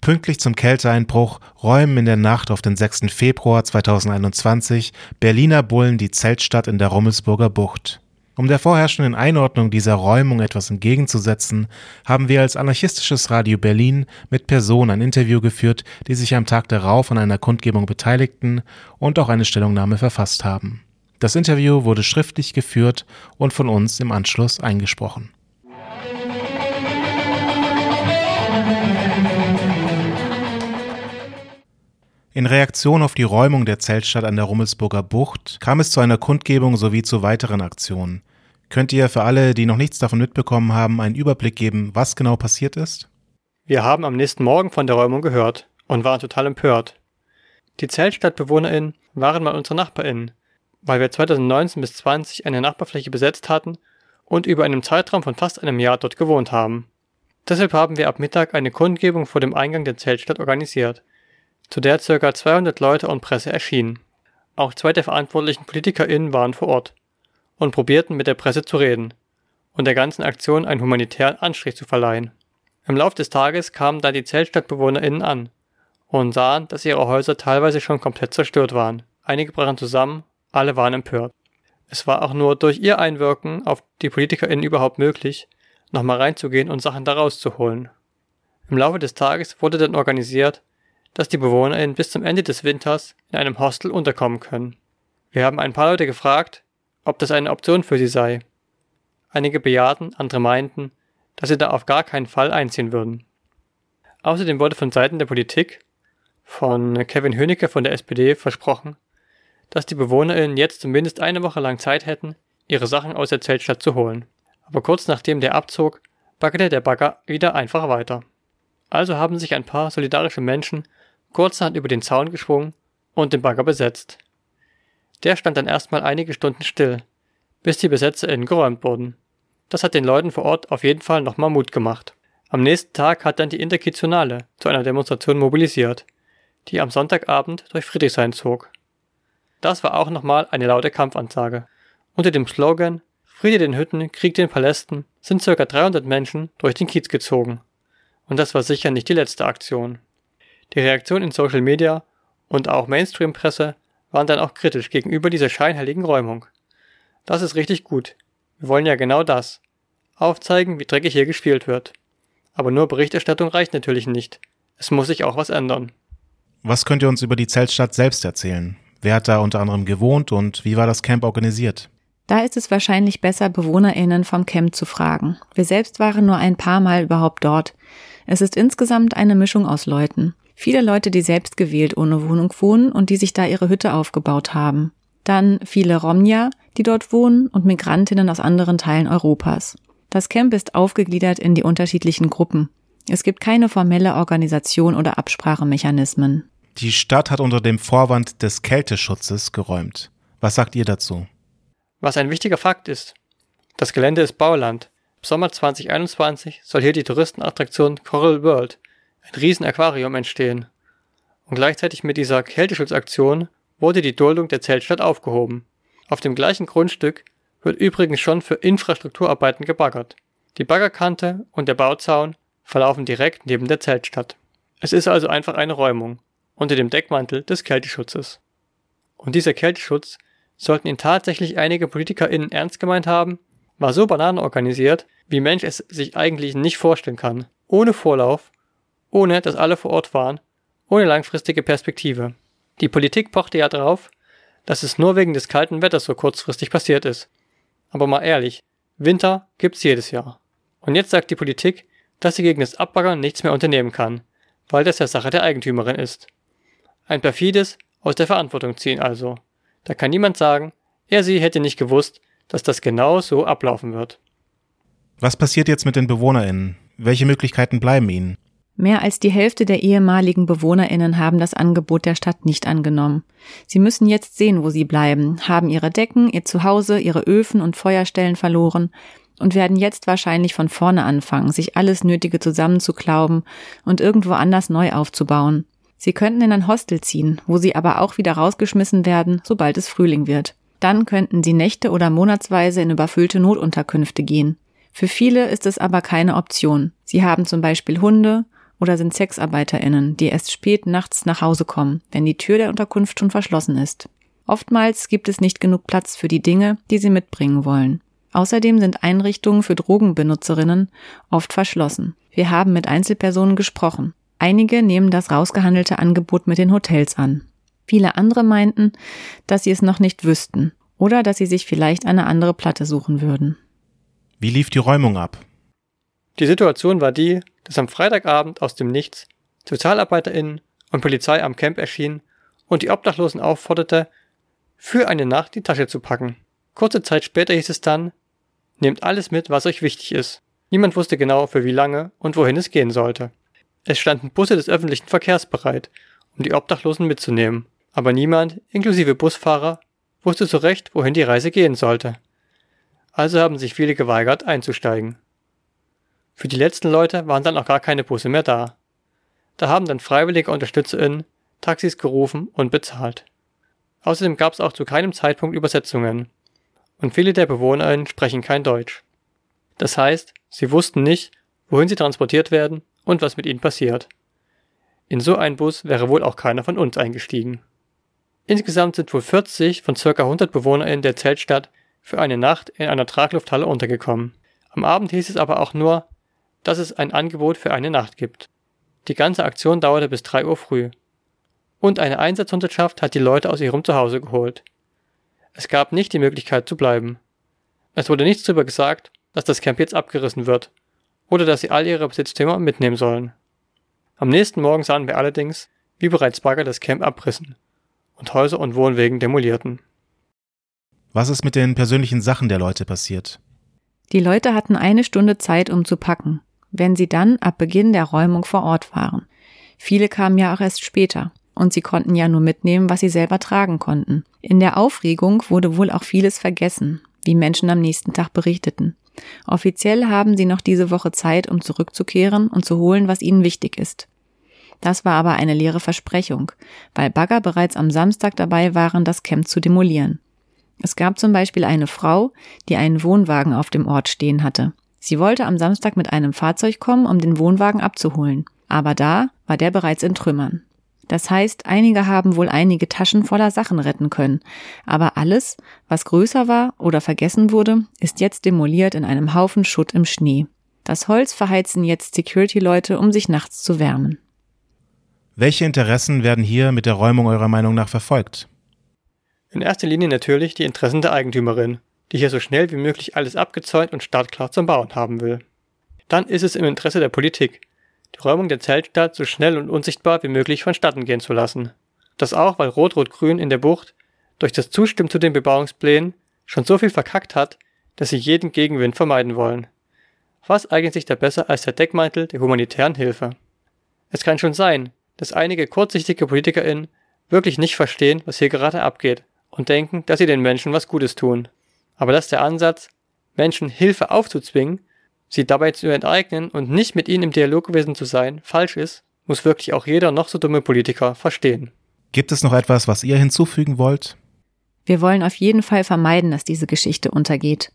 Pünktlich zum Kälteeinbruch räumen in der Nacht auf den 6. Februar 2021 Berliner Bullen die Zeltstadt in der Rummelsburger Bucht. Um der vorherrschenden Einordnung dieser Räumung etwas entgegenzusetzen, haben wir als anarchistisches Radio Berlin mit Personen ein Interview geführt, die sich am Tag darauf an einer Kundgebung beteiligten und auch eine Stellungnahme verfasst haben. Das Interview wurde schriftlich geführt und von uns im Anschluss eingesprochen. In Reaktion auf die Räumung der Zeltstadt an der Rummelsburger Bucht kam es zu einer Kundgebung sowie zu weiteren Aktionen. Könnt ihr für alle, die noch nichts davon mitbekommen haben, einen Überblick geben, was genau passiert ist? Wir haben am nächsten Morgen von der Räumung gehört und waren total empört. Die ZeltstadtbewohnerInnen waren mal unsere NachbarInnen, weil wir 2019 bis 20 eine Nachbarfläche besetzt hatten und über einen Zeitraum von fast einem Jahr dort gewohnt haben. Deshalb haben wir ab Mittag eine Kundgebung vor dem Eingang der Zeltstadt organisiert, zu der ca. 200 Leute und Presse erschienen. Auch zwei der verantwortlichen PolitikerInnen waren vor Ort und probierten mit der Presse zu reden und der ganzen Aktion einen humanitären Anstrich zu verleihen. Im Lauf des Tages kamen dann die ZeltstadtbewohnerInnen an und sahen, dass ihre Häuser teilweise schon komplett zerstört waren. Einige brachen zusammen, alle waren empört. Es war auch nur durch ihr Einwirken auf die PolitikerInnen überhaupt möglich, nochmal reinzugehen und Sachen da rauszuholen. Im Laufe des Tages wurde dann organisiert, dass die BewohnerInnen bis zum Ende des Winters in einem Hostel unterkommen können. Wir haben ein paar Leute gefragt, ob das eine Option für sie sei. Einige bejahten, andere meinten, dass sie da auf gar keinen Fall einziehen würden. Außerdem wurde von Seiten der Politik, von Kevin Hönicke von der SPD, versprochen, dass die BewohnerInnen jetzt zumindest eine Woche lang Zeit hätten, ihre Sachen aus der Zeltstadt zu holen. Aber kurz nachdem der abzog, baggerte der Bagger wieder einfach weiter. Also haben sich ein paar solidarische Menschen kurzerhand über den Zaun geschwungen und den Bagger besetzt. Der stand dann erstmal einige Stunden still, bis die BesetzerInnen geräumt wurden. Das hat den Leuten vor Ort auf jeden Fall nochmal Mut gemacht. Am nächsten Tag hat dann die Interkitionale zu einer Demonstration mobilisiert, die am Sonntagabend durch Friedrichshain zog. Das war auch nochmal eine laute Kampfansage. Unter dem Slogan Friede den Hütten, Krieg den Palästen sind ca. 300 Menschen durch den Kiez gezogen. Und das war sicher nicht die letzte Aktion. Die Reaktion in Social Media und auch Mainstream-Presse waren dann auch kritisch gegenüber dieser scheinheiligen Räumung. Das ist richtig gut. Wir wollen ja genau das. Aufzeigen, wie dreckig hier gespielt wird. Aber nur Berichterstattung reicht natürlich nicht. Es muss sich auch was ändern. Was könnt ihr uns über die Zeltstadt selbst erzählen? Wer hat da unter anderem gewohnt und wie war das Camp organisiert? Da ist es wahrscheinlich besser, BewohnerInnen vom Camp zu fragen. Wir selbst waren nur ein paar Mal überhaupt dort. Es ist insgesamt eine Mischung aus Leuten. Viele Leute, die selbst gewählt ohne Wohnung wohnen und die sich da ihre Hütte aufgebaut haben. Dann viele Romja, die dort wohnen und Migrantinnen aus anderen Teilen Europas. Das Camp ist aufgegliedert in die unterschiedlichen Gruppen. Es gibt keine formelle Organisation oder Absprachemechanismen. Die Stadt hat unter dem Vorwand des Kälteschutzes geräumt. Was sagt ihr dazu? Was ein wichtiger Fakt ist. Das Gelände ist Bauland. Im Sommer 2021 soll hier die Touristenattraktion Coral World, ein Riesenaquarium, entstehen. Und gleichzeitig mit dieser Kälteschutzaktion wurde die Duldung der Zeltstadt aufgehoben. Auf dem gleichen Grundstück wird übrigens schon für Infrastrukturarbeiten gebaggert. Die Baggerkante und der Bauzaun verlaufen direkt neben der Zeltstadt. Es ist also einfach eine Räumung unter dem Deckmantel des Kälteschutzes. Und dieser Kälteschutz, sollten ihn tatsächlich einige PolitikerInnen ernst gemeint haben, war so bananen organisiert, wie Mensch es sich eigentlich nicht vorstellen kann. Ohne Vorlauf, ohne dass alle vor Ort waren, ohne langfristige Perspektive. Die Politik pochte ja drauf, dass es nur wegen des kalten Wetters so kurzfristig passiert ist. Aber mal ehrlich, Winter gibt's jedes Jahr. Und jetzt sagt die Politik, dass sie gegen das Abbaggern nichts mehr unternehmen kann, weil das ja Sache der Eigentümerin ist. Ein perfides aus der Verantwortung ziehen also. Da kann niemand sagen, er sie hätte nicht gewusst, dass das genau so ablaufen wird. Was passiert jetzt mit den BewohnerInnen? Welche Möglichkeiten bleiben ihnen? Mehr als die Hälfte der ehemaligen Bewohnerinnen haben das Angebot der Stadt nicht angenommen. Sie müssen jetzt sehen, wo sie bleiben, haben ihre Decken, ihr Zuhause, ihre Öfen und Feuerstellen verloren und werden jetzt wahrscheinlich von vorne anfangen, sich alles Nötige zusammenzuklauben und irgendwo anders neu aufzubauen. Sie könnten in ein Hostel ziehen, wo sie aber auch wieder rausgeschmissen werden, sobald es Frühling wird. Dann könnten sie Nächte oder monatsweise in überfüllte Notunterkünfte gehen. Für viele ist es aber keine Option. Sie haben zum Beispiel Hunde oder sind SexarbeiterInnen, die erst spät nachts nach Hause kommen, wenn die Tür der Unterkunft schon verschlossen ist. Oftmals gibt es nicht genug Platz für die Dinge, die sie mitbringen wollen. Außerdem sind Einrichtungen für Drogenbenutzerinnen oft verschlossen. Wir haben mit Einzelpersonen gesprochen. Einige nehmen das rausgehandelte Angebot mit den Hotels an. Viele andere meinten, dass sie es noch nicht wüssten oder dass sie sich vielleicht eine andere Platte suchen würden. Wie lief die Räumung ab? Die Situation war die, dass am Freitagabend aus dem Nichts SozialarbeiterInnen und Polizei am Camp erschienen und die Obdachlosen aufforderte, für eine Nacht die Tasche zu packen. Kurze Zeit später hieß es dann, nehmt alles mit, was euch wichtig ist. Niemand wusste genau, für wie lange und wohin es gehen sollte. Es standen Busse des öffentlichen Verkehrs bereit, um die Obdachlosen mitzunehmen, aber niemand, inklusive Busfahrer, wusste so recht, wohin die Reise gehen sollte. Also haben sich viele geweigert, einzusteigen. Für die letzten Leute waren dann auch gar keine Busse mehr da. Da haben dann freiwillige UnterstützerInnen Taxis gerufen und bezahlt. Außerdem gab es auch zu keinem Zeitpunkt Übersetzungen. Und viele der BewohnerInnen sprechen kein Deutsch. Das heißt, sie wussten nicht, wohin sie transportiert werden und was mit ihnen passiert. In so einen Bus wäre wohl auch keiner von uns eingestiegen. Insgesamt sind wohl 40 von ca. 100 BewohnerInnen der Zeltstadt für eine Nacht in einer Traglufthalle untergekommen. Am Abend hieß es aber auch nur, dass es ein Angebot für eine Nacht gibt. Die ganze Aktion dauerte bis 3 Uhr früh. Und eine Einsatzhundertschaft hat die Leute aus ihrem Zuhause geholt. Es gab nicht die Möglichkeit zu bleiben. Es wurde nichts darüber gesagt, dass das Camp jetzt abgerissen wird oder dass sie all ihre Besitztümer mitnehmen sollen. Am nächsten Morgen sahen wir allerdings, wie bereits Bagger das Camp abrissen und Häuser und Wohnwegen demolierten. Was ist mit den persönlichen Sachen der Leute passiert? Die Leute hatten eine Stunde Zeit, um zu packen wenn sie dann ab Beginn der Räumung vor Ort waren. Viele kamen ja auch erst später und sie konnten ja nur mitnehmen, was sie selber tragen konnten. In der Aufregung wurde wohl auch vieles vergessen, wie Menschen am nächsten Tag berichteten. Offiziell haben sie noch diese Woche Zeit, um zurückzukehren und zu holen, was ihnen wichtig ist. Das war aber eine leere Versprechung, weil Bagger bereits am Samstag dabei waren, das Camp zu demolieren. Es gab zum Beispiel eine Frau, die einen Wohnwagen auf dem Ort stehen hatte. Sie wollte am Samstag mit einem Fahrzeug kommen, um den Wohnwagen abzuholen. Aber da war der bereits in Trümmern. Das heißt, einige haben wohl einige Taschen voller Sachen retten können. Aber alles, was größer war oder vergessen wurde, ist jetzt demoliert in einem Haufen Schutt im Schnee. Das Holz verheizen jetzt Security-Leute, um sich nachts zu wärmen. Welche Interessen werden hier mit der Räumung eurer Meinung nach verfolgt? In erster Linie natürlich die Interessen der Eigentümerin die hier so schnell wie möglich alles abgezäunt und startklar zum Bauen haben will. Dann ist es im Interesse der Politik, die Räumung der Zeltstadt so schnell und unsichtbar wie möglich vonstatten gehen zu lassen. Das auch, weil Rot-Rot-Grün in der Bucht durch das Zustimmen zu den Bebauungsplänen schon so viel verkackt hat, dass sie jeden Gegenwind vermeiden wollen. Was eignet sich da besser als der Deckmantel der humanitären Hilfe? Es kann schon sein, dass einige kurzsichtige PolitikerInnen wirklich nicht verstehen, was hier gerade abgeht und denken, dass sie den Menschen was Gutes tun. Aber dass der Ansatz, Menschen Hilfe aufzuzwingen, sie dabei zu enteignen und nicht mit ihnen im Dialog gewesen zu sein, falsch ist, muss wirklich auch jeder noch so dumme Politiker verstehen. Gibt es noch etwas, was ihr hinzufügen wollt? Wir wollen auf jeden Fall vermeiden, dass diese Geschichte untergeht.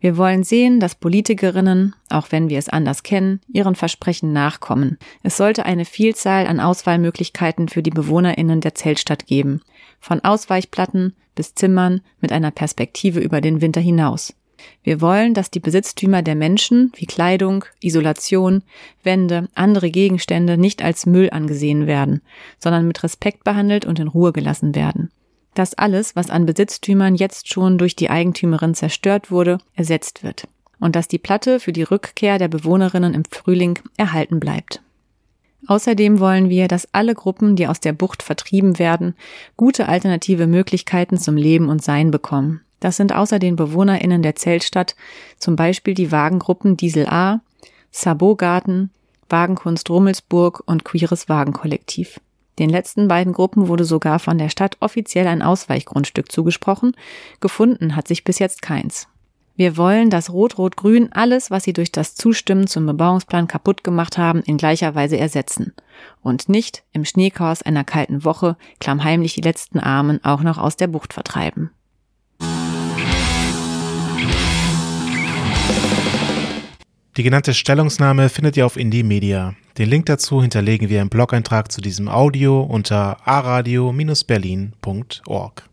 Wir wollen sehen, dass Politikerinnen, auch wenn wir es anders kennen, ihren Versprechen nachkommen. Es sollte eine Vielzahl an Auswahlmöglichkeiten für die Bewohnerinnen der Zeltstadt geben. Von Ausweichplatten bis Zimmern mit einer Perspektive über den Winter hinaus. Wir wollen, dass die Besitztümer der Menschen wie Kleidung, Isolation, Wände, andere Gegenstände nicht als Müll angesehen werden, sondern mit Respekt behandelt und in Ruhe gelassen werden dass alles, was an Besitztümern jetzt schon durch die Eigentümerin zerstört wurde, ersetzt wird und dass die Platte für die Rückkehr der Bewohnerinnen im Frühling erhalten bleibt. Außerdem wollen wir, dass alle Gruppen, die aus der Bucht vertrieben werden, gute alternative Möglichkeiten zum Leben und Sein bekommen. Das sind außer den BewohnerInnen der Zeltstadt zum Beispiel die Wagengruppen Diesel A, Sabot Garten, Wagenkunst Rummelsburg und Queeres Wagenkollektiv. Den letzten beiden Gruppen wurde sogar von der Stadt offiziell ein Ausweichgrundstück zugesprochen, gefunden hat sich bis jetzt keins. Wir wollen, dass Rot-Rot-Grün alles, was sie durch das Zustimmen zum Bebauungsplan kaputt gemacht haben, in gleicher Weise ersetzen. Und nicht im Schneechaos einer kalten Woche klammheimlich die letzten Armen auch noch aus der Bucht vertreiben. Die genannte Stellungnahme findet ihr auf Indie Media. Den Link dazu hinterlegen wir im Blog-Eintrag zu diesem Audio unter aradio-berlin.org.